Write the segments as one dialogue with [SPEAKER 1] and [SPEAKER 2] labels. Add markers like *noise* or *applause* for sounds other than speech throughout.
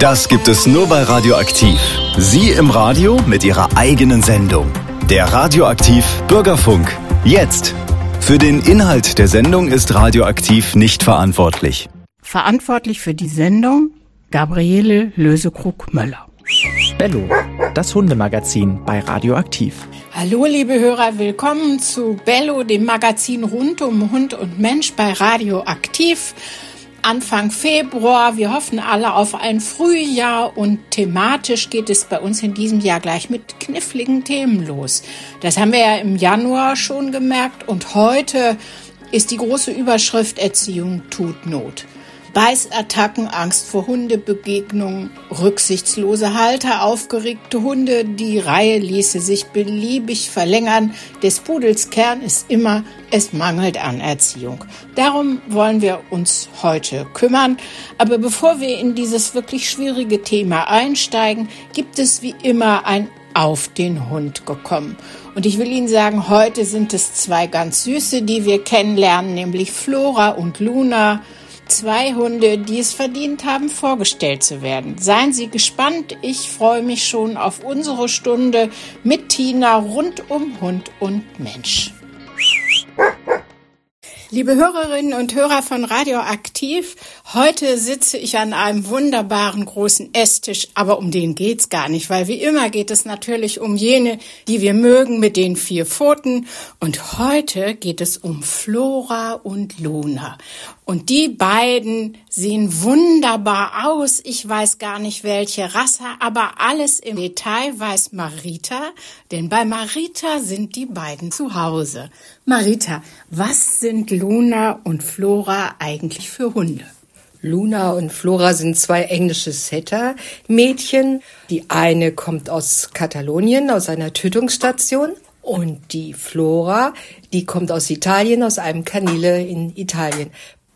[SPEAKER 1] Das gibt es nur bei Radioaktiv. Sie im Radio mit Ihrer eigenen Sendung. Der Radioaktiv Bürgerfunk. Jetzt. Für den Inhalt der Sendung ist Radioaktiv nicht verantwortlich.
[SPEAKER 2] Verantwortlich für die Sendung Gabriele Lösekrug-Möller.
[SPEAKER 3] Bello, das Hundemagazin bei Radioaktiv.
[SPEAKER 2] Hallo liebe Hörer, willkommen zu Bello, dem Magazin rund um Hund und Mensch bei Radioaktiv. Anfang Februar. Wir hoffen alle auf ein Frühjahr und thematisch geht es bei uns in diesem Jahr gleich mit kniffligen Themen los. Das haben wir ja im Januar schon gemerkt und heute ist die große Überschrift Erziehung tut Not. Beißattacken, Angst vor Hundebegegnungen, rücksichtslose Halter, aufgeregte Hunde. Die Reihe ließe sich beliebig verlängern. Des Pudels Kern ist immer, es mangelt an Erziehung. Darum wollen wir uns heute kümmern. Aber bevor wir in dieses wirklich schwierige Thema einsteigen, gibt es wie immer ein auf den Hund gekommen. Und ich will Ihnen sagen, heute sind es zwei ganz süße, die wir kennenlernen, nämlich Flora und Luna zwei Hunde, die es verdient haben, vorgestellt zu werden. Seien Sie gespannt. Ich freue mich schon auf unsere Stunde mit Tina rund um Hund und Mensch. Liebe Hörerinnen und Hörer von Radioaktiv, heute sitze ich an einem wunderbaren großen Esstisch, aber um den geht's gar nicht, weil wie immer geht es natürlich um jene, die wir mögen mit den vier Pfoten und heute geht es um Flora und Luna. Und die beiden sehen wunderbar aus. Ich weiß gar nicht welche Rasse, aber alles im Detail weiß Marita, denn bei Marita sind die beiden zu Hause. Marita, was sind Luna und Flora eigentlich für Hunde?
[SPEAKER 4] Luna und Flora sind zwei englische Setter-Mädchen. Die eine kommt aus Katalonien, aus einer Tötungsstation. Und die Flora, die kommt aus Italien, aus einem Kanile in Italien.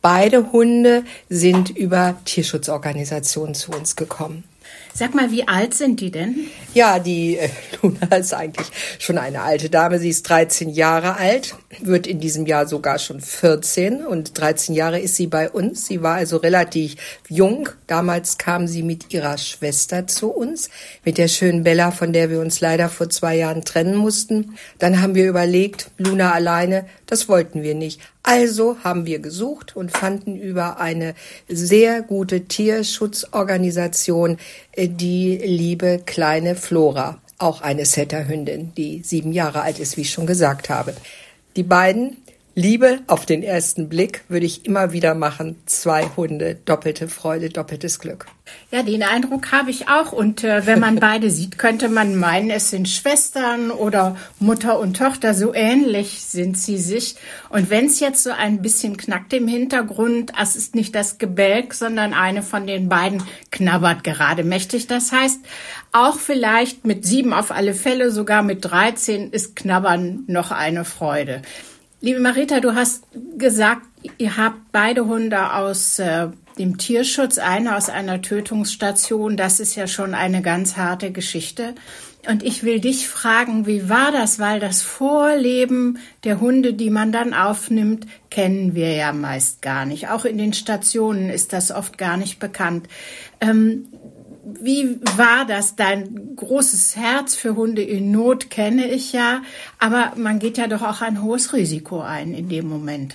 [SPEAKER 4] Beide Hunde sind über Tierschutzorganisationen zu uns gekommen.
[SPEAKER 2] Sag mal, wie alt sind die denn?
[SPEAKER 4] Ja, die äh, *laughs* Luna ist eigentlich schon eine alte Dame. Sie ist 13 Jahre alt, wird in diesem Jahr sogar schon 14 und 13 Jahre ist sie bei uns. Sie war also relativ jung. Damals kam sie mit ihrer Schwester zu uns, mit der schönen Bella, von der wir uns leider vor zwei Jahren trennen mussten. Dann haben wir überlegt, Luna alleine, das wollten wir nicht. Also haben wir gesucht und fanden über eine sehr gute Tierschutzorganisation äh, die liebe kleine Flora, auch eine Setterhündin, die sieben Jahre alt ist, wie ich schon gesagt habe. Die beiden Liebe auf den ersten Blick würde ich immer wieder machen. Zwei Hunde, doppelte Freude, doppeltes Glück.
[SPEAKER 2] Ja, den Eindruck habe ich auch. Und äh, wenn man beide sieht, könnte man meinen, es sind Schwestern oder Mutter und Tochter. So ähnlich sind sie sich. Und wenn es jetzt so ein bisschen knackt im Hintergrund, es ist nicht das Gebälk, sondern eine von den beiden knabbert gerade mächtig. Das heißt, auch vielleicht mit sieben auf alle Fälle, sogar mit 13 ist Knabbern noch eine Freude. Liebe Marita, du hast gesagt, ihr habt beide Hunde aus äh, dem Tierschutz, eine aus einer Tötungsstation. Das ist ja schon eine ganz harte Geschichte. Und ich will dich fragen, wie war das? Weil das Vorleben der Hunde, die man dann aufnimmt, kennen wir ja meist gar nicht. Auch in den Stationen ist das oft gar nicht bekannt. Ähm, wie war das? Dein großes Herz für Hunde in Not kenne ich ja, aber man geht ja doch auch ein hohes Risiko ein in dem Moment.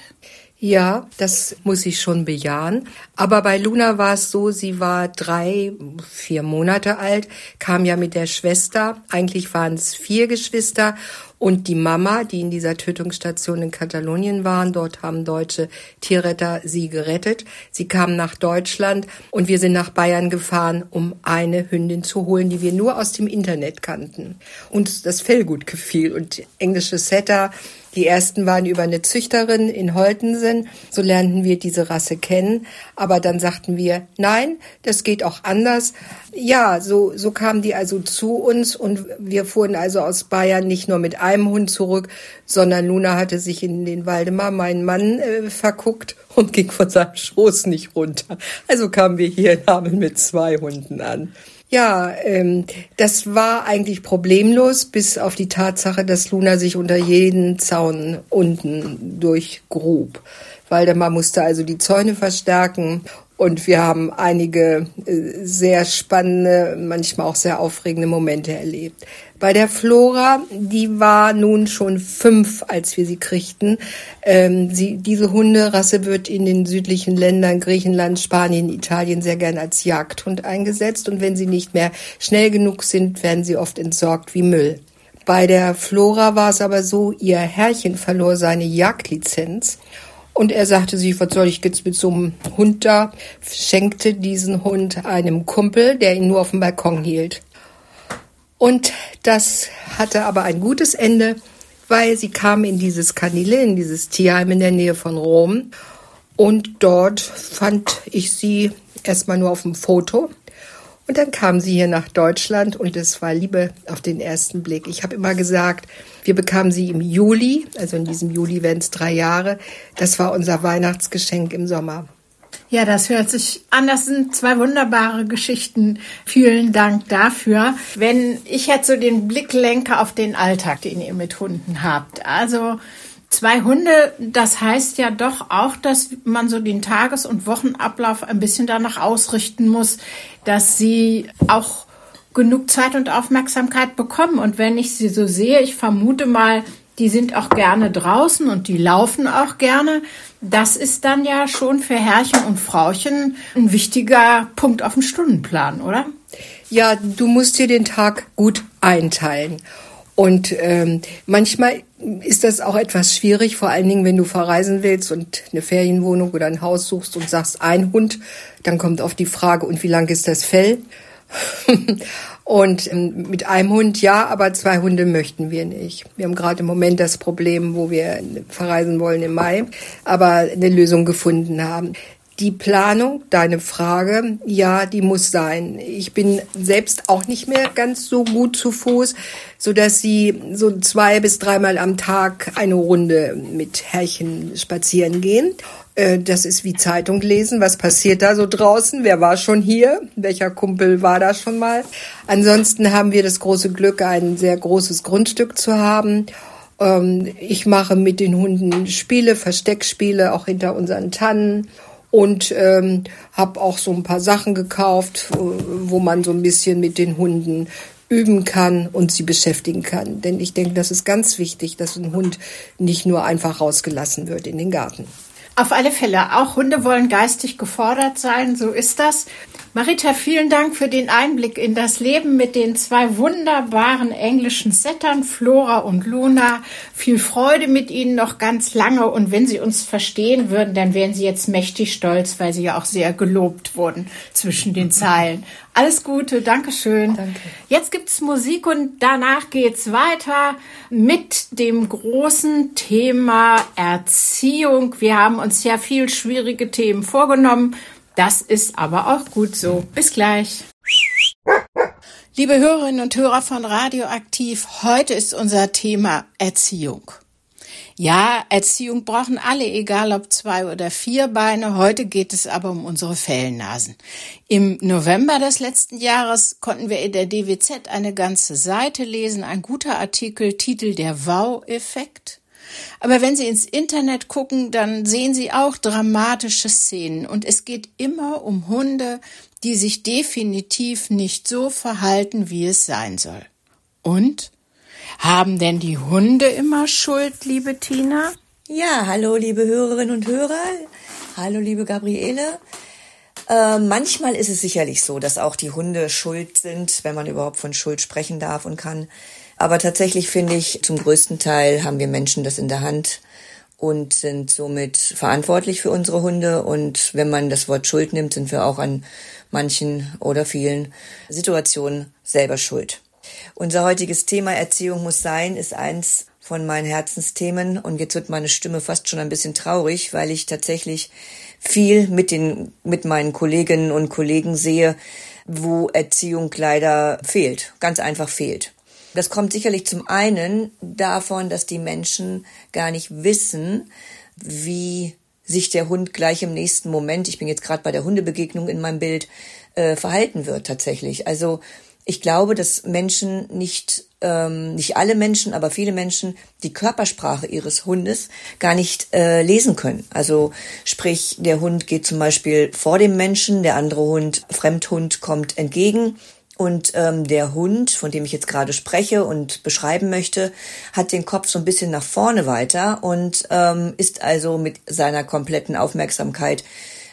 [SPEAKER 4] Ja, das muss ich schon bejahen. Aber bei Luna war es so, sie war drei, vier Monate alt, kam ja mit der Schwester. Eigentlich waren es vier Geschwister und die Mama, die in dieser Tötungsstation in Katalonien waren. Dort haben deutsche Tierretter sie gerettet. Sie kam nach Deutschland und wir sind nach Bayern gefahren, um eine Hündin zu holen, die wir nur aus dem Internet kannten. Und das Fell gut gefiel und englische Setter die ersten waren über eine Züchterin in Holtensen. So lernten wir diese Rasse kennen. Aber dann sagten wir, nein, das geht auch anders. Ja, so, so kamen die also zu uns und wir fuhren also aus Bayern nicht nur mit einem Hund zurück, sondern Luna hatte sich in den Waldemar, meinen Mann, äh, verguckt und ging von seinem Schoß nicht runter. Also kamen wir hier in Hameln mit zwei Hunden an. Ja, ähm, das war eigentlich problemlos, bis auf die Tatsache, dass Luna sich unter jeden Zaun unten durchgrub. Waldemar musste also die Zäune verstärken Und wir haben einige äh, sehr spannende, manchmal auch sehr aufregende Momente erlebt. Bei der Flora, die war nun schon fünf, als wir sie kriegten. Ähm, sie, diese Hunderasse wird in den südlichen Ländern, Griechenland, Spanien, Italien sehr gern als Jagdhund eingesetzt. Und wenn sie nicht mehr schnell genug sind, werden sie oft entsorgt wie Müll. Bei der Flora war es aber so, ihr Herrchen verlor seine Jagdlizenz und er sagte sich, was soll ich jetzt mit so einem Hund da? Schenkte diesen Hund einem Kumpel, der ihn nur auf dem Balkon hielt. Und das hatte aber ein gutes Ende, weil sie kam in dieses Kanile, in dieses Tierheim in der Nähe von Rom. Und dort fand ich sie erstmal nur auf dem Foto. Und dann kam sie hier nach Deutschland und es war Liebe auf den ersten Blick. Ich habe immer gesagt, wir bekamen sie im Juli, also in diesem Juli werden es drei Jahre. Das war unser Weihnachtsgeschenk im Sommer.
[SPEAKER 2] Ja, das hört sich an. Das sind zwei wunderbare Geschichten. Vielen Dank dafür. Wenn ich jetzt so den Blick lenke auf den Alltag, den ihr mit Hunden habt. Also, Zwei Hunde, das heißt ja doch auch, dass man so den Tages- und Wochenablauf ein bisschen danach ausrichten muss, dass sie auch genug Zeit und Aufmerksamkeit bekommen. Und wenn ich sie so sehe, ich vermute mal, die sind auch gerne draußen und die laufen auch gerne. Das ist dann ja schon für Herrchen und Frauchen ein wichtiger Punkt auf dem Stundenplan, oder?
[SPEAKER 4] Ja, du musst dir den Tag gut einteilen. Und ähm, manchmal ist das auch etwas schwierig, vor allen Dingen, wenn du verreisen willst und eine Ferienwohnung oder ein Haus suchst und sagst, ein Hund, dann kommt oft die Frage, und wie lang ist das Fell? *laughs* und ähm, mit einem Hund ja, aber zwei Hunde möchten wir nicht. Wir haben gerade im Moment das Problem, wo wir verreisen wollen im Mai, aber eine Lösung gefunden haben. Die Planung, deine Frage, ja, die muss sein. Ich bin selbst auch nicht mehr ganz so gut zu Fuß, so dass sie so zwei bis dreimal am Tag eine Runde mit Herrchen spazieren gehen. Äh, das ist wie Zeitung lesen. Was passiert da so draußen? Wer war schon hier? Welcher Kumpel war da schon mal? Ansonsten haben wir das große Glück, ein sehr großes Grundstück zu haben. Ähm, ich mache mit den Hunden Spiele, Versteckspiele, auch hinter unseren Tannen und ähm, habe auch so ein paar Sachen gekauft, wo man so ein bisschen mit den Hunden üben kann und sie beschäftigen kann. Denn ich denke, das ist ganz wichtig, dass ein Hund nicht nur einfach rausgelassen wird in den Garten.
[SPEAKER 2] Auf alle Fälle, auch Hunde wollen geistig gefordert sein, so ist das. Marita, vielen Dank für den Einblick in das Leben mit den zwei wunderbaren englischen Settern, Flora und Luna. Viel Freude mit Ihnen noch ganz lange und wenn Sie uns verstehen würden, dann wären Sie jetzt mächtig stolz, weil Sie ja auch sehr gelobt wurden zwischen den Zeilen. Alles Gute, Dankeschön. Danke. Jetzt gibt's Musik und danach geht's weiter mit dem großen Thema Erziehung. Wir haben uns ja viel schwierige Themen vorgenommen. Das ist aber auch gut so. Bis gleich. Liebe Hörerinnen und Hörer von Radioaktiv, heute ist unser Thema Erziehung. Ja, Erziehung brauchen alle, egal ob zwei oder vier Beine. Heute geht es aber um unsere Fellnasen. Im November des letzten Jahres konnten wir in der DWZ eine ganze Seite lesen, ein guter Artikel, Titel Der Wow-Effekt. Aber wenn Sie ins Internet gucken, dann sehen Sie auch dramatische Szenen. Und es geht immer um Hunde, die sich definitiv nicht so verhalten, wie es sein soll. Und haben denn die Hunde immer Schuld, liebe Tina?
[SPEAKER 5] Ja, hallo, liebe Hörerinnen und Hörer. Hallo, liebe Gabriele. Äh, manchmal ist es sicherlich so, dass auch die Hunde schuld sind, wenn man überhaupt von Schuld sprechen darf und kann. Aber tatsächlich finde ich, zum größten Teil haben wir Menschen das in der Hand und sind somit verantwortlich für unsere Hunde. Und wenn man das Wort Schuld nimmt, sind wir auch an manchen oder vielen Situationen selber schuld. Unser heutiges Thema Erziehung muss sein ist eins von meinen Herzensthemen und jetzt wird meine Stimme fast schon ein bisschen traurig, weil ich tatsächlich viel mit den mit meinen Kolleginnen und Kollegen sehe, wo Erziehung leider fehlt, ganz einfach fehlt. Das kommt sicherlich zum einen davon, dass die Menschen gar nicht wissen, wie sich der Hund gleich im nächsten Moment, ich bin jetzt gerade bei der Hundebegegnung in meinem Bild, äh, verhalten wird tatsächlich. Also Ich glaube, dass Menschen nicht, ähm, nicht alle Menschen, aber viele Menschen die Körpersprache ihres Hundes gar nicht äh, lesen können. Also sprich, der Hund geht zum Beispiel vor dem Menschen, der andere Hund, Fremdhund, kommt entgegen und ähm, der Hund, von dem ich jetzt gerade spreche und beschreiben möchte, hat den Kopf so ein bisschen nach vorne weiter und ähm, ist also mit seiner kompletten Aufmerksamkeit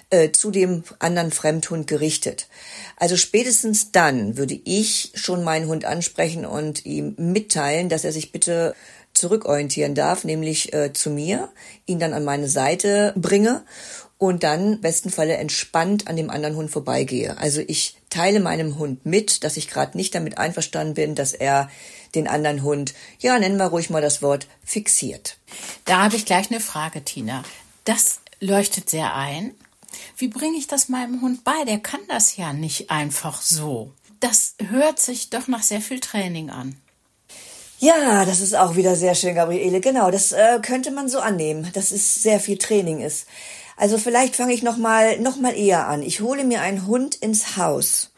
[SPEAKER 5] äh, zu dem anderen Fremdhund gerichtet. Also spätestens dann würde ich schon meinen Hund ansprechen und ihm mitteilen, dass er sich bitte zurückorientieren darf, nämlich äh, zu mir, ihn dann an meine Seite bringe und dann besten Falle entspannt an dem anderen Hund vorbeigehe. Also ich teile meinem Hund mit, dass ich gerade nicht damit einverstanden bin, dass er den anderen Hund, ja, nennen wir ruhig mal das Wort, fixiert.
[SPEAKER 2] Da habe ich gleich eine Frage, Tina. Das leuchtet sehr ein. Wie bringe ich das meinem Hund bei? Der kann das ja nicht einfach so. Das hört sich doch nach sehr viel Training an.
[SPEAKER 5] Ja, das ist auch wieder sehr schön, Gabriele. Genau, das äh, könnte man so annehmen, dass es sehr viel Training ist. Also vielleicht fange ich noch mal noch mal eher an. Ich hole mir einen Hund ins Haus.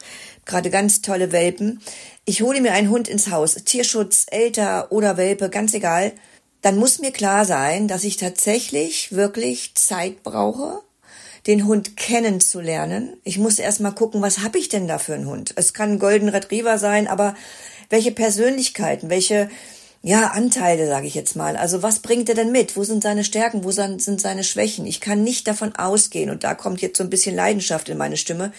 [SPEAKER 5] Gerade ganz tolle Welpen. Ich hole mir einen Hund ins Haus. Tierschutz, älter oder Welpe, ganz egal. Dann muss mir klar sein, dass ich tatsächlich wirklich Zeit brauche, den Hund kennenzulernen. Ich muss erst mal gucken, was habe ich denn da für einen Hund? Es kann ein Golden Retriever sein, aber welche Persönlichkeiten, welche ja, Anteile, sage ich jetzt mal. Also was bringt er denn mit? Wo sind seine Stärken? Wo sind seine Schwächen? Ich kann nicht davon ausgehen, und da kommt jetzt so ein bisschen Leidenschaft in meine Stimme,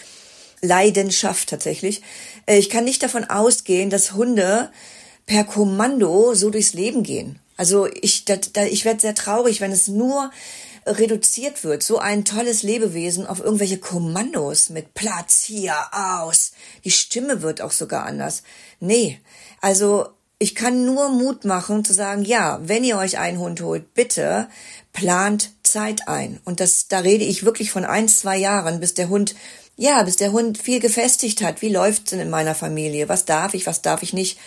[SPEAKER 5] Leidenschaft tatsächlich. Äh, ich kann nicht davon ausgehen, dass Hunde per Kommando so durchs Leben gehen. Also ich, da, da, ich werde sehr traurig, wenn es nur reduziert wird, so ein tolles Lebewesen auf irgendwelche Kommandos mit Platz hier aus. Die Stimme wird auch sogar anders. Nee, also ich kann nur Mut machen zu sagen, ja, wenn ihr euch einen Hund holt, bitte plant Zeit ein. Und das, da rede ich wirklich von ein, zwei Jahren, bis der Hund, ja, bis der Hund viel gefestigt hat. Wie läuft's denn in meiner Familie? Was darf ich, was darf ich nicht?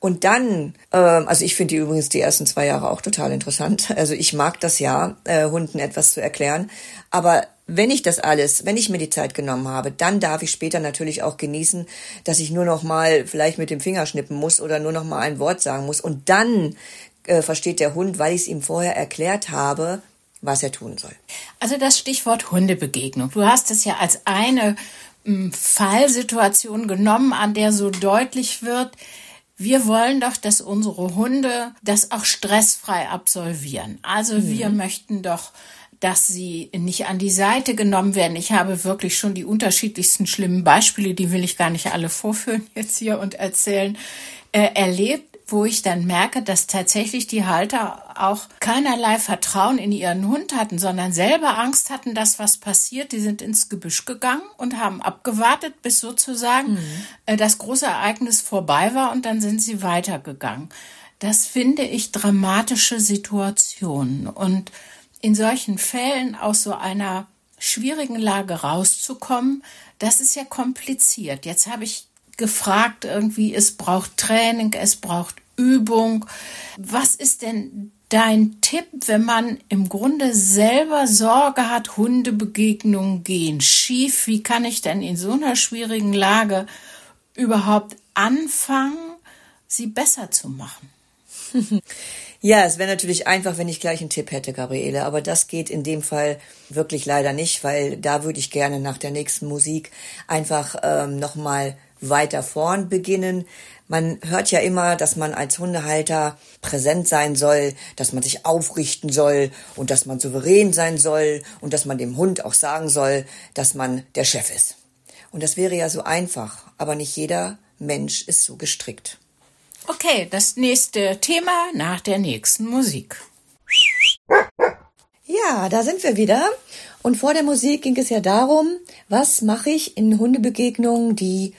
[SPEAKER 5] Und dann, ähm, also ich finde die übrigens die ersten zwei Jahre auch total interessant. *laughs* Also ich mag das ja, äh, Hunden etwas zu erklären. Aber wenn ich das alles, wenn ich mir die Zeit genommen habe, dann darf ich später natürlich auch genießen, dass ich nur noch mal vielleicht mit dem Finger schnippen muss oder nur noch mal ein Wort sagen muss. Und dann äh, versteht der Hund, weil ich es ihm vorher erklärt habe, was er tun soll.
[SPEAKER 2] Also das Stichwort Hundebegegnung. Du hast es ja als eine m, Fallsituation genommen, an der so deutlich wird, wir wollen doch, dass unsere Hunde das auch stressfrei absolvieren. Also mhm. wir möchten doch, dass sie nicht an die Seite genommen werden. Ich habe wirklich schon die unterschiedlichsten schlimmen Beispiele, die will ich gar nicht alle vorführen *laughs* jetzt hier und erzählen, äh, erlebt wo ich dann merke, dass tatsächlich die Halter auch keinerlei Vertrauen in ihren Hund hatten, sondern selber Angst hatten, dass was passiert. Die sind ins Gebüsch gegangen und haben abgewartet, bis sozusagen mhm. das große Ereignis vorbei war und dann sind sie weitergegangen. Das finde ich dramatische Situationen und in solchen Fällen aus so einer schwierigen Lage rauszukommen, das ist ja kompliziert. Jetzt habe ich gefragt irgendwie, es braucht Training, es braucht Übung. Was ist denn dein Tipp, wenn man im Grunde selber Sorge hat, Hundebegegnungen gehen schief? Wie kann ich denn in so einer schwierigen Lage überhaupt anfangen, sie besser zu machen? *laughs*
[SPEAKER 5] Ja, es wäre natürlich einfach, wenn ich gleich einen Tipp hätte, Gabriele, aber das geht in dem Fall wirklich leider nicht, weil da würde ich gerne nach der nächsten Musik einfach ähm, nochmal weiter vorn beginnen. Man hört ja immer, dass man als Hundehalter präsent sein soll, dass man sich aufrichten soll und dass man souverän sein soll und dass man dem Hund auch sagen soll, dass man der Chef ist. Und das wäre ja so einfach, aber nicht jeder Mensch ist so gestrickt.
[SPEAKER 2] Okay, das nächste Thema nach der nächsten Musik.
[SPEAKER 5] Ja, da sind wir wieder. Und vor der Musik ging es ja darum, was mache ich in Hundebegegnungen, die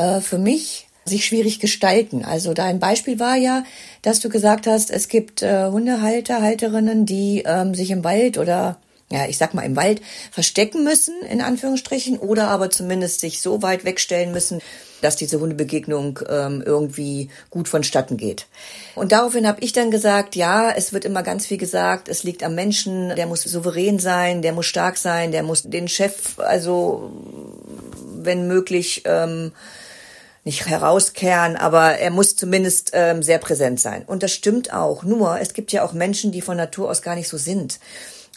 [SPEAKER 5] äh, für mich sich schwierig gestalten. Also dein Beispiel war ja, dass du gesagt hast, es gibt äh, Hundehalter, Halterinnen, die ähm, sich im Wald oder ja, ich sag mal im Wald verstecken müssen, in Anführungsstrichen, oder aber zumindest sich so weit wegstellen müssen, dass diese Hundebegegnung ähm, irgendwie gut vonstatten geht. Und daraufhin habe ich dann gesagt, ja, es wird immer ganz viel gesagt, es liegt am Menschen, der muss souverän sein, der muss stark sein, der muss den Chef, also wenn möglich, ähm, nicht herauskehren, aber er muss zumindest ähm, sehr präsent sein. Und das stimmt auch. Nur, es gibt ja auch Menschen, die von Natur aus gar nicht so sind.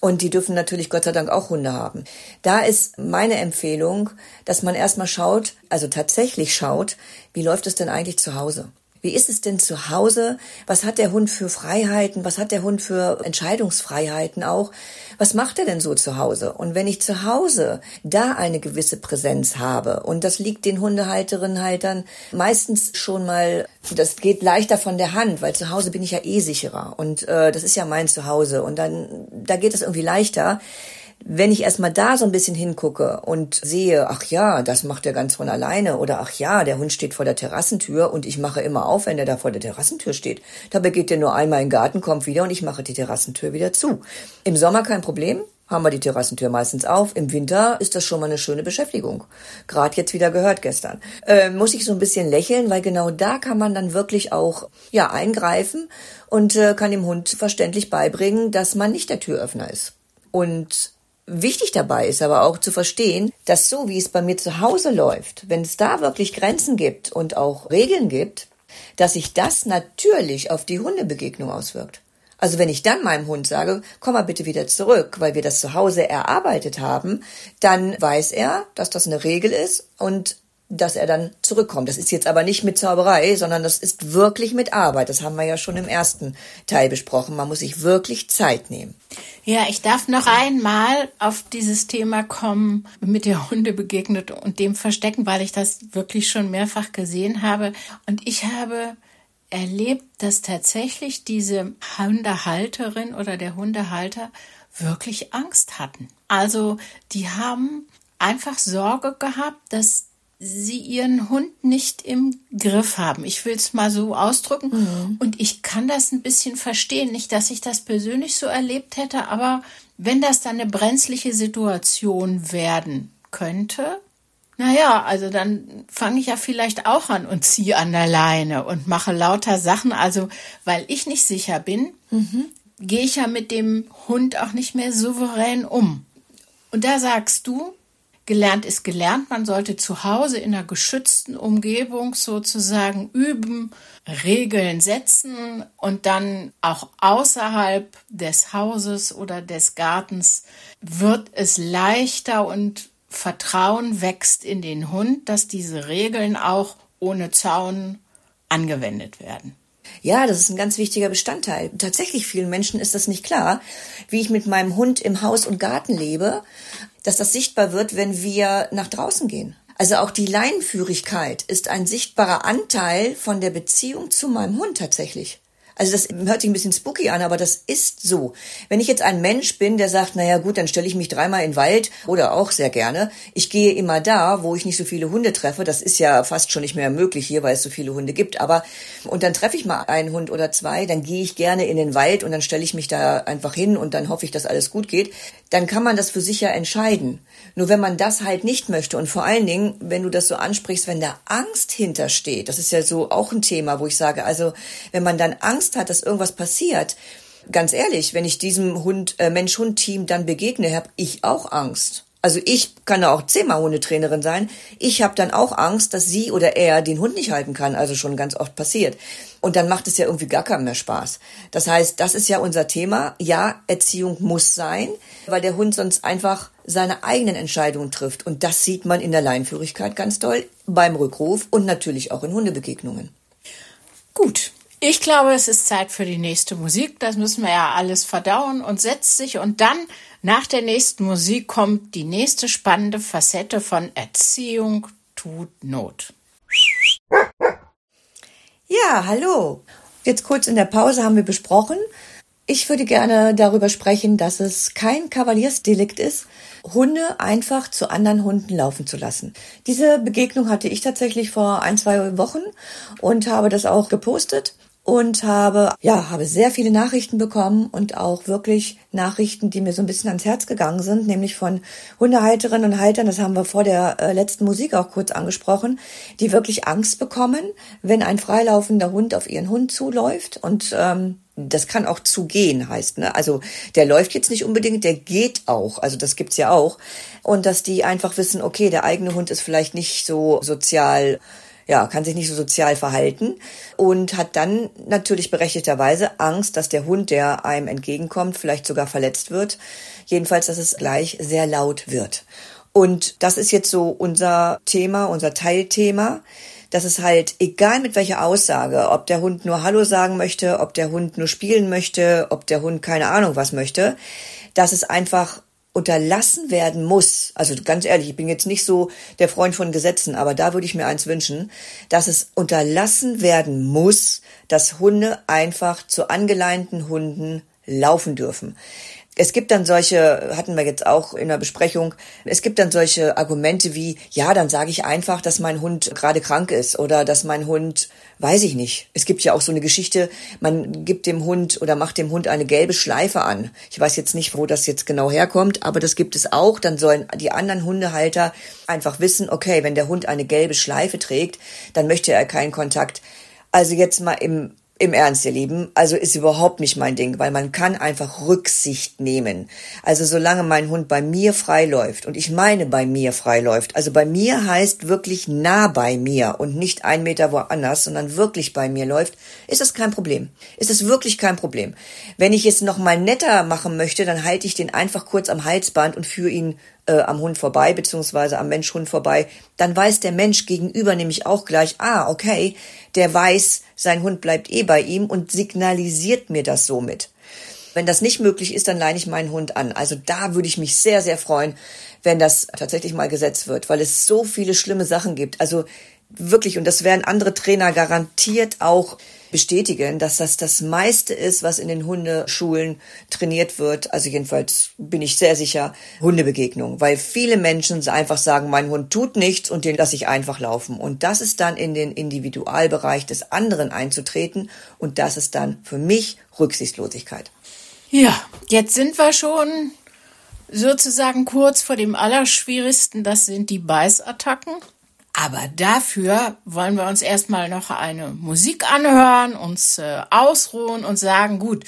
[SPEAKER 5] Und die dürfen natürlich Gott sei Dank auch Hunde haben. Da ist meine Empfehlung, dass man erstmal schaut, also tatsächlich schaut, wie läuft es denn eigentlich zu Hause? Wie ist es denn zu Hause? Was hat der Hund für Freiheiten? Was hat der Hund für Entscheidungsfreiheiten auch? Was macht er denn so zu Hause? Und wenn ich zu Hause da eine gewisse Präsenz habe, und das liegt den Hundehalterinnen halt dann meistens schon mal, das geht leichter von der Hand, weil zu Hause bin ich ja eh sicherer. Und äh, das ist ja mein Zuhause. Und dann, da geht es irgendwie leichter wenn ich erstmal da so ein bisschen hingucke und sehe, ach ja, das macht er ganz von alleine oder ach ja, der Hund steht vor der Terrassentür und ich mache immer auf, wenn er da vor der Terrassentür steht. Dabei geht er nur einmal in den Garten, kommt wieder und ich mache die Terrassentür wieder zu. Im Sommer kein Problem, haben wir die Terrassentür meistens auf. Im Winter ist das schon mal eine schöne Beschäftigung. Gerade jetzt wieder gehört gestern. Äh, muss ich so ein bisschen lächeln, weil genau da kann man dann wirklich auch ja eingreifen und äh, kann dem Hund verständlich beibringen, dass man nicht der Türöffner ist. Und Wichtig dabei ist aber auch zu verstehen, dass so wie es bei mir zu Hause läuft, wenn es da wirklich Grenzen gibt und auch Regeln gibt, dass sich das natürlich auf die Hundebegegnung auswirkt. Also wenn ich dann meinem Hund sage, komm mal bitte wieder zurück, weil wir das zu Hause erarbeitet haben, dann weiß er, dass das eine Regel ist und dass er dann zurückkommt. Das ist jetzt aber nicht mit Zauberei, sondern das ist wirklich mit Arbeit. Das haben wir ja schon im ersten Teil besprochen. Man muss sich wirklich Zeit nehmen.
[SPEAKER 2] Ja, ich darf noch einmal auf dieses Thema kommen, mit der Hunde begegnet und dem Verstecken, weil ich das wirklich schon mehrfach gesehen habe. Und ich habe erlebt, dass tatsächlich diese Hundehalterin oder der Hundehalter wirklich Angst hatten. Also die haben einfach Sorge gehabt, dass sie ihren Hund nicht im Griff haben. Ich will es mal so ausdrücken. Mhm. Und ich kann das ein bisschen verstehen. Nicht, dass ich das persönlich so erlebt hätte, aber wenn das dann eine brenzliche Situation werden könnte, naja, also dann fange ich ja vielleicht auch an und ziehe an der Leine und mache lauter Sachen. Also, weil ich nicht sicher bin, mhm. gehe ich ja mit dem Hund auch nicht mehr souverän um. Und da sagst du, Gelernt ist gelernt. Man sollte zu Hause in einer geschützten Umgebung sozusagen üben, Regeln setzen und dann auch außerhalb des Hauses oder des Gartens wird es leichter und Vertrauen wächst in den Hund, dass diese Regeln auch ohne Zaun angewendet werden.
[SPEAKER 5] Ja, das ist ein ganz wichtiger Bestandteil. Tatsächlich vielen Menschen ist das nicht klar, wie ich mit meinem Hund im Haus und Garten lebe, dass das sichtbar wird, wenn wir nach draußen gehen. Also auch die Leinenführigkeit ist ein sichtbarer Anteil von der Beziehung zu meinem Hund tatsächlich. Also das hört sich ein bisschen spooky an, aber das ist so. Wenn ich jetzt ein Mensch bin, der sagt, naja gut, dann stelle ich mich dreimal in den Wald oder auch sehr gerne. Ich gehe immer da, wo ich nicht so viele Hunde treffe. Das ist ja fast schon nicht mehr möglich hier, weil es so viele Hunde gibt. Aber und dann treffe ich mal einen Hund oder zwei, dann gehe ich gerne in den Wald und dann stelle ich mich da einfach hin und dann hoffe ich, dass alles gut geht. Dann kann man das für sich ja entscheiden. Nur wenn man das halt nicht möchte und vor allen Dingen, wenn du das so ansprichst, wenn da Angst hintersteht, das ist ja so auch ein Thema, wo ich sage, also wenn man dann Angst hat, dass irgendwas passiert, ganz ehrlich, wenn ich diesem Hund äh, Mensch-Hund-Team dann begegne, habe ich auch Angst. Also ich kann auch zehnmal Hundetrainerin sein. Ich habe dann auch Angst, dass sie oder er den Hund nicht halten kann. Also schon ganz oft passiert. Und dann macht es ja irgendwie gar keinen mehr Spaß. Das heißt, das ist ja unser Thema. Ja, Erziehung muss sein, weil der Hund sonst einfach seine eigenen Entscheidungen trifft. Und das sieht man in der Leinführigkeit ganz toll, beim Rückruf und natürlich auch in Hundebegegnungen.
[SPEAKER 2] Gut. Ich glaube, es ist Zeit für die nächste Musik. Das müssen wir ja alles verdauen und setzt sich. Und dann, nach der nächsten Musik, kommt die nächste spannende Facette von Erziehung tut Not.
[SPEAKER 5] Ja, hallo. Jetzt kurz in der Pause haben wir besprochen. Ich würde gerne darüber sprechen, dass es kein Kavaliersdelikt ist, Hunde einfach zu anderen Hunden laufen zu lassen. Diese Begegnung hatte ich tatsächlich vor ein, zwei Wochen und habe das auch gepostet und habe, ja, habe sehr viele Nachrichten bekommen und auch wirklich Nachrichten, die mir so ein bisschen ans Herz gegangen sind, nämlich von Hundehalterinnen und Haltern, das haben wir vor der äh, letzten Musik auch kurz angesprochen, die wirklich Angst bekommen, wenn ein freilaufender Hund auf ihren Hund zuläuft und ähm, das kann auch zugehen, heißt, ne? Also der läuft jetzt nicht unbedingt, der geht auch. Also das gibt's ja auch. Und dass die einfach wissen, okay, der eigene Hund ist vielleicht nicht so sozial ja, kann sich nicht so sozial verhalten und hat dann natürlich berechtigterweise Angst, dass der Hund, der einem entgegenkommt, vielleicht sogar verletzt wird. Jedenfalls, dass es gleich sehr laut wird. Und das ist jetzt so unser Thema, unser Teilthema dass es halt, egal mit welcher Aussage, ob der Hund nur Hallo sagen möchte, ob der Hund nur spielen möchte, ob der Hund keine Ahnung was möchte, dass es einfach unterlassen werden muss, also ganz ehrlich, ich bin jetzt nicht so der Freund von Gesetzen, aber da würde ich mir eins wünschen, dass es unterlassen werden muss, dass Hunde einfach zu angeleinten Hunden laufen dürfen es gibt dann solche, hatten wir jetzt auch in der Besprechung, es gibt dann solche Argumente wie, ja, dann sage ich einfach, dass mein Hund gerade krank ist oder dass mein Hund, weiß ich nicht. Es gibt ja auch so eine Geschichte, man gibt dem Hund oder macht dem Hund eine gelbe Schleife an. Ich weiß jetzt nicht, wo das jetzt genau herkommt, aber das gibt es auch. Dann sollen die anderen Hundehalter einfach wissen, okay, wenn der Hund eine gelbe Schleife trägt, dann möchte er keinen Kontakt. Also jetzt mal im im Ernst, ihr Lieben, also ist überhaupt nicht mein Ding, weil man kann einfach Rücksicht nehmen. Also solange mein Hund bei mir frei läuft und ich meine bei mir frei läuft, also bei mir heißt wirklich nah bei mir und nicht ein Meter woanders, sondern wirklich bei mir läuft, ist das kein Problem. Ist es wirklich kein Problem. Wenn ich es noch mal netter machen möchte, dann halte ich den einfach kurz am Halsband und führe ihn äh, am Hund vorbei, beziehungsweise am Mensch-Hund vorbei, dann weiß der Mensch gegenüber nämlich auch gleich, ah, okay, der weiß, sein Hund bleibt eh bei ihm und signalisiert mir das somit. Wenn das nicht möglich ist, dann leine ich meinen Hund an. Also da würde ich mich sehr, sehr freuen, wenn das tatsächlich mal gesetzt wird, weil es so viele schlimme Sachen gibt. Also wirklich, und das werden andere Trainer garantiert auch bestätigen, dass das das meiste ist, was in den Hundeschulen trainiert wird. Also jedenfalls bin ich sehr sicher, Hundebegegnung, weil viele Menschen einfach sagen, mein Hund tut nichts und den lasse ich einfach laufen. Und das ist dann in den Individualbereich des anderen einzutreten und das ist dann für mich Rücksichtslosigkeit.
[SPEAKER 2] Ja, jetzt sind wir schon sozusagen kurz vor dem Allerschwierigsten, das sind die Beißattacken. Aber dafür wollen wir uns erstmal noch eine Musik anhören, uns äh, ausruhen und sagen, gut,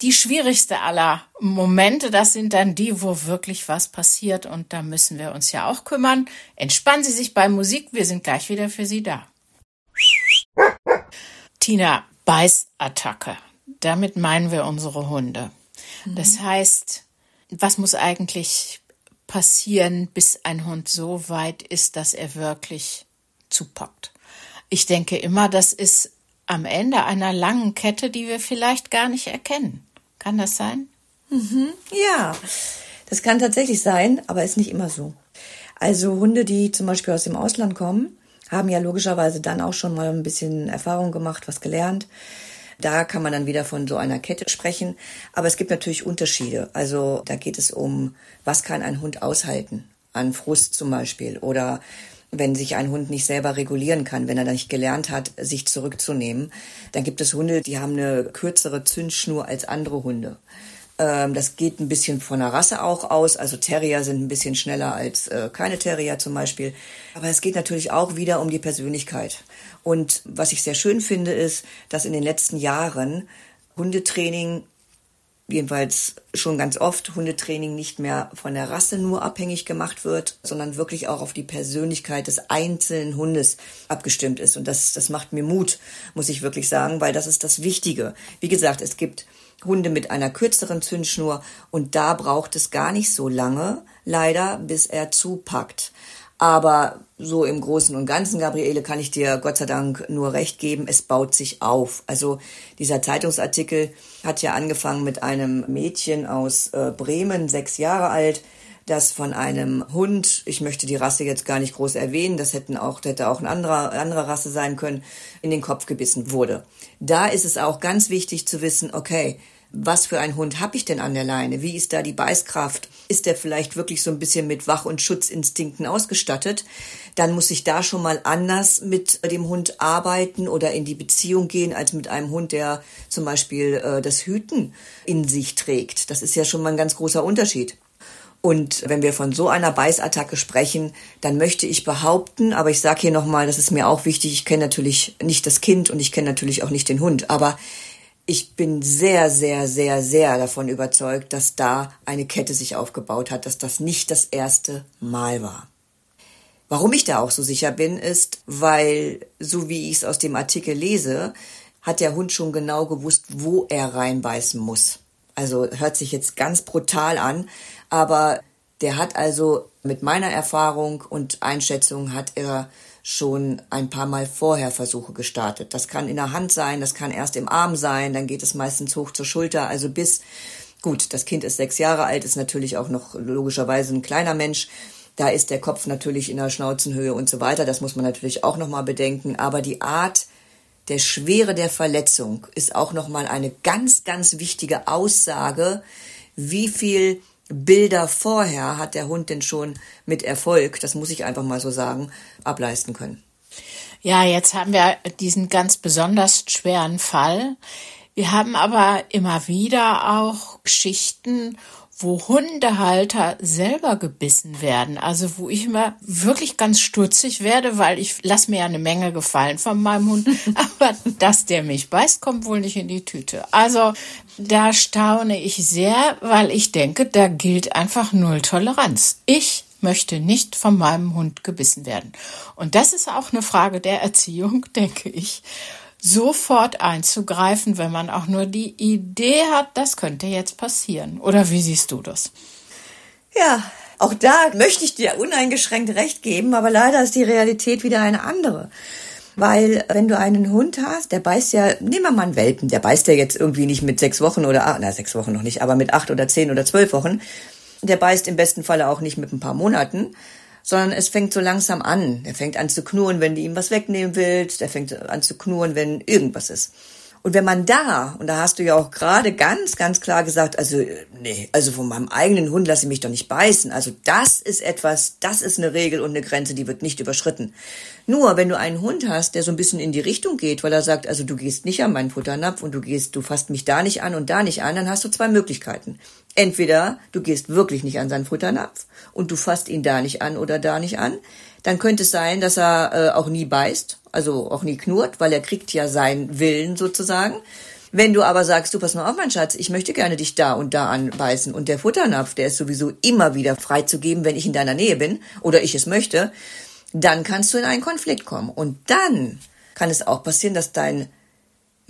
[SPEAKER 2] die schwierigste aller Momente, das sind dann die, wo wirklich was passiert und da müssen wir uns ja auch kümmern. Entspannen Sie sich bei Musik, wir sind gleich wieder für Sie da. Tina, Beißattacke. Damit meinen wir unsere Hunde. Das mhm. heißt, was muss eigentlich passieren, bis ein Hund so weit ist, dass er wirklich zupackt. Ich denke immer, das ist am Ende einer langen Kette, die wir vielleicht gar nicht erkennen. Kann das sein?
[SPEAKER 5] Mhm, ja, das kann tatsächlich sein, aber ist nicht immer so. Also Hunde, die zum Beispiel aus dem Ausland kommen, haben ja logischerweise dann auch schon mal ein bisschen Erfahrung gemacht, was gelernt. Da kann man dann wieder von so einer Kette sprechen. Aber es gibt natürlich Unterschiede. Also da geht es um, was kann ein Hund aushalten? An Frust zum Beispiel. Oder wenn sich ein Hund nicht selber regulieren kann, wenn er nicht gelernt hat, sich zurückzunehmen. Dann gibt es Hunde, die haben eine kürzere Zündschnur als andere Hunde. Ähm, das geht ein bisschen von der Rasse auch aus. Also Terrier sind ein bisschen schneller als äh, keine Terrier zum Beispiel. Aber es geht natürlich auch wieder um die Persönlichkeit. Und was ich sehr schön finde, ist, dass in den letzten Jahren Hundetraining jedenfalls schon ganz oft Hundetraining nicht mehr von der Rasse nur abhängig gemacht wird, sondern wirklich auch auf die Persönlichkeit des einzelnen Hundes abgestimmt ist. Und das, das macht mir Mut, muss ich wirklich sagen, weil das ist das Wichtige. Wie gesagt, es gibt Hunde mit einer kürzeren Zündschnur und da braucht es gar nicht so lange, leider, bis er zupackt. Aber so im Großen und Ganzen, Gabriele, kann ich dir Gott sei Dank nur recht geben, es baut sich auf. Also dieser Zeitungsartikel hat ja angefangen mit einem Mädchen aus äh, Bremen, sechs Jahre alt, das von einem Hund, ich möchte die Rasse jetzt gar nicht groß erwähnen, das hätten auch, hätte auch eine andere, andere Rasse sein können, in den Kopf gebissen wurde. Da ist es auch ganz wichtig zu wissen, okay, was für ein Hund habe ich denn an der Leine? Wie ist da die Beißkraft? Ist der vielleicht wirklich so ein bisschen mit Wach- und Schutzinstinkten ausgestattet? Dann muss ich da schon mal anders mit dem Hund arbeiten oder in die Beziehung gehen, als mit einem Hund, der zum Beispiel äh, das Hüten in sich trägt. Das ist ja schon mal ein ganz großer Unterschied. Und wenn wir von so einer Beißattacke sprechen, dann möchte ich behaupten, aber ich sage hier nochmal, das ist mir auch wichtig, ich kenne natürlich nicht das Kind und ich kenne natürlich auch nicht den Hund, aber ich bin sehr, sehr, sehr, sehr davon überzeugt, dass da eine Kette sich aufgebaut hat, dass das nicht das erste Mal war. Warum ich da auch so sicher bin, ist, weil, so wie ich es aus dem Artikel lese, hat der Hund schon genau gewusst, wo er reinbeißen muss. Also hört sich jetzt ganz brutal an, aber der hat also mit meiner Erfahrung und Einschätzung hat er schon ein paar Mal vorher Versuche gestartet. Das kann in der Hand sein, das kann erst im Arm sein, dann geht es meistens hoch zur Schulter, also bis, gut, das Kind ist sechs Jahre alt, ist natürlich auch noch logischerweise ein kleiner Mensch. Da ist der Kopf natürlich in der Schnauzenhöhe und so weiter. Das muss man natürlich auch nochmal bedenken. Aber die Art der Schwere der Verletzung ist auch nochmal eine ganz, ganz wichtige Aussage, wie viel Bilder vorher hat der Hund denn schon mit Erfolg, das muss ich einfach mal so sagen, ableisten können.
[SPEAKER 2] Ja, jetzt haben wir diesen ganz besonders schweren Fall. Wir haben aber immer wieder auch Geschichten, wo Hundehalter selber gebissen werden. Also wo ich immer wirklich ganz stutzig werde, weil ich lass mir ja eine Menge gefallen von meinem Hund. *laughs* Aber dass der mich beißt, kommt wohl nicht in die Tüte. Also da staune ich sehr, weil ich denke, da gilt einfach Null Toleranz. Ich möchte nicht von meinem Hund gebissen werden. Und das ist auch eine Frage der Erziehung, *laughs* denke ich sofort einzugreifen, wenn man auch nur die Idee hat, das könnte jetzt passieren. Oder wie siehst du das?
[SPEAKER 5] Ja, auch da möchte ich dir uneingeschränkt recht geben, aber leider ist die Realität wieder eine andere. Weil wenn du einen Hund hast, der beißt ja, nehmen wir mal einen Welpen, der beißt ja jetzt irgendwie nicht mit sechs Wochen oder na sechs Wochen noch nicht, aber mit acht oder zehn oder zwölf Wochen. Der beißt im besten Falle auch nicht mit ein paar Monaten, sondern es fängt so langsam an. Er fängt an zu knurren, wenn du ihm was wegnehmen willst. Er fängt an zu knurren, wenn irgendwas ist. Und wenn man da, und da hast du ja auch gerade ganz, ganz klar gesagt, also nee, also von meinem eigenen Hund lasse ich mich doch nicht beißen. Also das ist etwas, das ist eine Regel und eine Grenze, die wird nicht überschritten. Nur wenn du einen Hund hast, der so ein bisschen in die Richtung geht, weil er sagt, also du gehst nicht an meinen Futternapf und du gehst, du fasst mich da nicht an und da nicht an, dann hast du zwei Möglichkeiten. Entweder du gehst wirklich nicht an seinen Futternapf und du fasst ihn da nicht an oder da nicht an. Dann könnte es sein, dass er äh, auch nie beißt, also auch nie knurrt, weil er kriegt ja seinen Willen sozusagen. Wenn du aber sagst, du pass mal auf, mein Schatz, ich möchte gerne dich da und da anbeißen und der Futternapf, der ist sowieso immer wieder freizugeben, wenn ich in deiner Nähe bin oder ich es möchte, dann kannst du in einen Konflikt kommen. Und dann kann es auch passieren, dass dein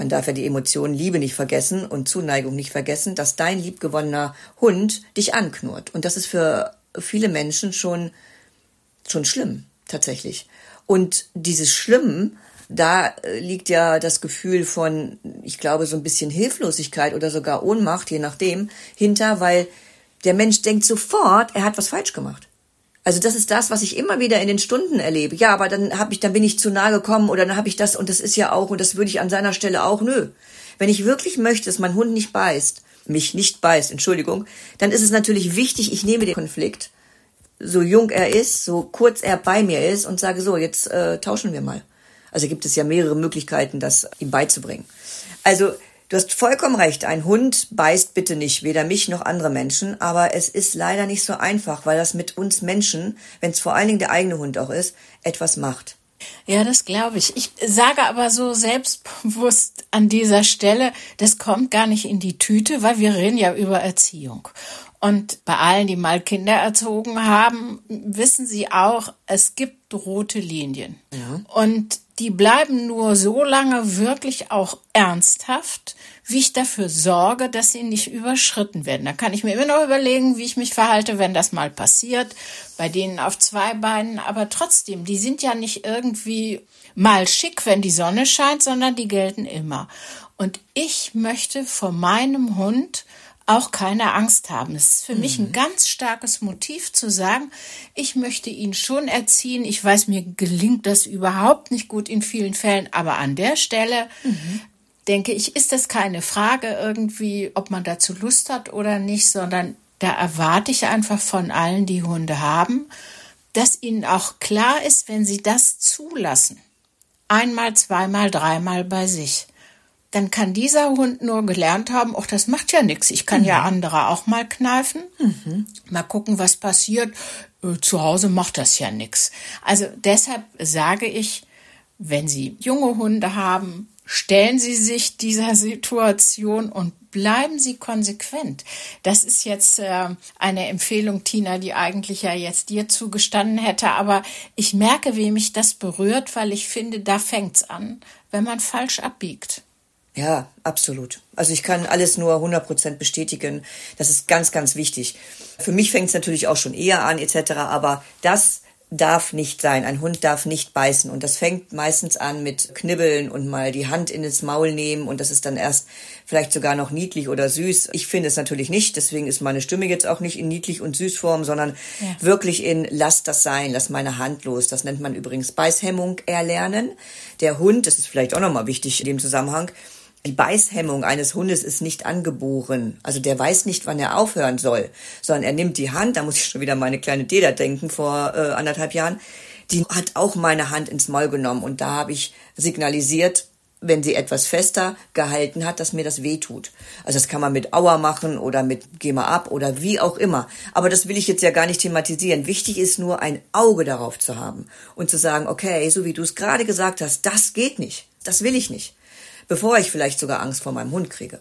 [SPEAKER 5] man darf ja die Emotionen Liebe nicht vergessen und Zuneigung nicht vergessen, dass dein liebgewonnener Hund dich anknurrt. Und das ist für viele Menschen schon, schon schlimm, tatsächlich. Und dieses Schlimm, da äh, liegt ja das Gefühl von, ich glaube, so ein bisschen Hilflosigkeit oder sogar Ohnmacht, je nachdem, hinter, weil der Mensch denkt sofort, er hat was falsch gemacht. Also das ist das, was ich immer wieder in den Stunden erlebe. Ja, aber dann hab ich, dann bin ich zu nahe gekommen oder dann habe ich das und das ist ja auch und das würde ich an seiner Stelle auch. Nö. Wenn ich wirklich möchte, dass mein Hund nicht beißt, mich nicht beißt, Entschuldigung, dann ist es natürlich wichtig, ich nehme den Konflikt, so jung er ist, so kurz er bei mir ist und sage so, jetzt äh, tauschen wir mal. Also gibt es ja mehrere Möglichkeiten, das ihm beizubringen. Also Du hast vollkommen recht, ein Hund beißt bitte nicht, weder mich noch andere Menschen, aber es ist leider nicht so einfach, weil das mit uns Menschen, wenn es vor allen Dingen der eigene Hund auch ist, etwas macht.
[SPEAKER 2] Ja, das glaube ich. Ich sage aber so selbstbewusst an dieser Stelle, das kommt gar nicht in die Tüte, weil wir reden ja über Erziehung. Und bei allen, die mal Kinder erzogen haben, wissen sie auch, es gibt rote Linien. Ja. Und die bleiben nur so lange wirklich auch ernsthaft, wie ich dafür sorge, dass sie nicht überschritten werden. Da kann ich mir immer noch überlegen, wie ich mich verhalte, wenn das mal passiert, bei denen auf zwei Beinen. Aber trotzdem, die sind ja nicht irgendwie mal schick, wenn die Sonne scheint, sondern die gelten immer. Und ich möchte vor meinem Hund auch keine Angst haben. Es ist für mhm. mich ein mhm. ganz starkes Motiv zu sagen, ich möchte ihn schon erziehen. Ich weiß, mir gelingt das überhaupt nicht gut in vielen Fällen, aber an der Stelle mhm. denke ich, ist das keine Frage irgendwie, ob man dazu Lust hat oder nicht, sondern da erwarte ich einfach von allen, die Hunde haben, dass ihnen auch klar ist, wenn sie das zulassen. Einmal, zweimal, dreimal bei sich dann kann dieser Hund nur gelernt haben, ach, das macht ja nichts. Ich kann mhm. ja andere auch mal kneifen. Mhm. Mal gucken, was passiert. Äh, zu Hause macht das ja nichts. Also deshalb sage ich, wenn Sie junge Hunde haben, stellen Sie sich dieser Situation und bleiben Sie konsequent. Das ist jetzt äh, eine Empfehlung, Tina, die eigentlich ja jetzt dir zugestanden hätte, aber ich merke, wie mich das berührt, weil ich finde, da fängt's an, wenn man falsch abbiegt.
[SPEAKER 5] Ja, absolut. Also ich kann alles nur 100 Prozent bestätigen. Das ist ganz, ganz wichtig. Für mich fängt es natürlich auch schon eher an etc. Aber das darf nicht sein. Ein Hund darf nicht beißen. Und das fängt meistens an mit Knibbeln und mal die Hand in das Maul nehmen. Und das ist dann erst vielleicht sogar noch niedlich oder süß. Ich finde es natürlich nicht. Deswegen ist meine Stimme jetzt auch nicht in niedlich und süß Form, sondern ja. wirklich in lass das sein, lass meine Hand los. Das nennt man übrigens Beißhemmung erlernen. Der Hund, das ist vielleicht auch nochmal wichtig in dem Zusammenhang, die Beißhemmung eines Hundes ist nicht angeboren. Also der weiß nicht, wann er aufhören soll, sondern er nimmt die Hand, da muss ich schon wieder meine kleine Deda denken vor äh, anderthalb Jahren, die hat auch meine Hand ins Maul genommen und da habe ich signalisiert, wenn sie etwas fester gehalten hat, dass mir das weh tut. Also das kann man mit Aua machen oder mit Geh mal ab oder wie auch immer. Aber das will ich jetzt ja gar nicht thematisieren. Wichtig ist nur ein Auge darauf zu haben und zu sagen, okay, so wie du es gerade gesagt hast, das geht nicht. Das will ich nicht bevor ich vielleicht sogar Angst vor meinem Hund kriege.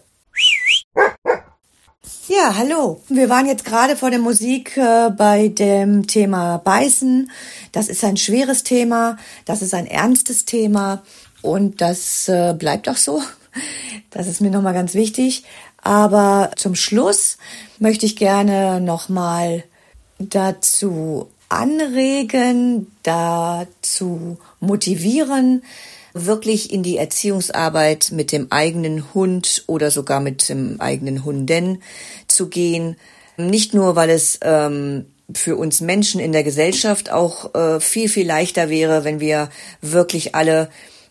[SPEAKER 6] Ja, hallo. Wir waren jetzt gerade vor der Musik äh, bei dem Thema Beißen. Das ist ein schweres Thema, das ist ein ernstes Thema und das äh, bleibt auch so. Das ist mir nochmal ganz wichtig. Aber zum Schluss möchte ich gerne nochmal dazu anregen, dazu motivieren, wirklich in die Erziehungsarbeit mit dem eigenen Hund oder sogar mit dem eigenen Hunden zu gehen. Nicht nur, weil es ähm, für uns Menschen in der Gesellschaft auch äh, viel, viel leichter wäre, wenn wir wirklich alle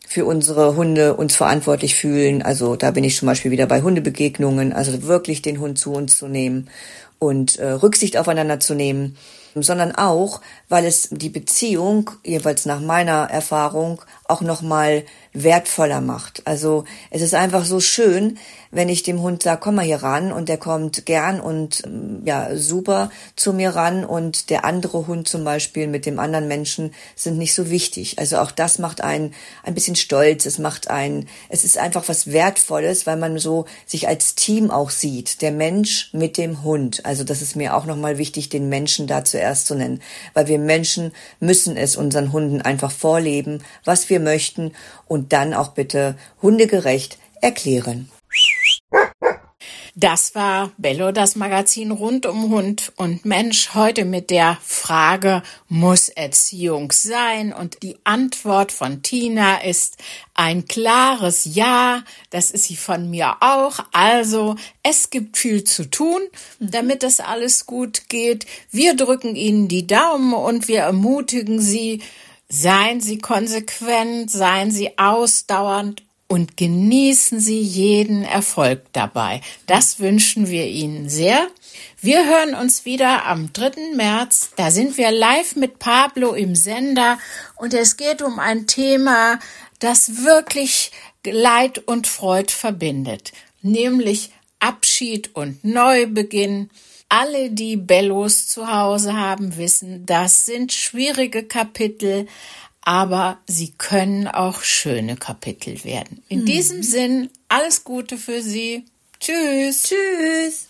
[SPEAKER 6] für unsere Hunde uns verantwortlich fühlen. Also da bin ich zum Beispiel wieder bei Hundebegegnungen, also wirklich den Hund zu uns zu nehmen und äh, Rücksicht aufeinander zu nehmen sondern auch, weil es die Beziehung, jeweils nach meiner Erfahrung, auch nochmal wertvoller macht. Also es ist einfach so schön, wenn ich dem Hund sage, komm mal hier ran und der kommt gern und ähm, ja, super zu mir ran und der andere Hund zum Beispiel mit dem anderen Menschen sind nicht so wichtig. Also auch das macht einen ein bisschen stolz. Es macht einen, es ist einfach was Wertvolles, weil man so sich als Team auch sieht. Der Mensch mit dem Hund. Also das ist mir auch nochmal wichtig, den Menschen da zuerst zu nennen. Weil wir Menschen müssen es unseren Hunden einfach vorleben, was wir möchten und dann auch bitte hundegerecht erklären.
[SPEAKER 2] Das war Bello, das Magazin rund um Hund und Mensch. Heute mit der Frage, muss Erziehung sein? Und die Antwort von Tina ist ein klares Ja. Das ist sie von mir auch. Also, es gibt viel zu tun, damit das alles gut geht. Wir drücken Ihnen die Daumen und wir ermutigen Sie, seien Sie konsequent, seien Sie ausdauernd und genießen Sie jeden Erfolg dabei. Das wünschen wir Ihnen sehr. Wir hören uns wieder am 3. März. Da sind wir live mit Pablo im Sender und es geht um ein Thema, das wirklich Leid und Freud verbindet, nämlich Abschied und Neubeginn. Alle, die Bellos zu Hause haben, wissen, das sind schwierige Kapitel, aber sie können auch schöne Kapitel werden. In mhm. diesem Sinn, alles Gute für Sie. Tschüss.
[SPEAKER 6] Tschüss.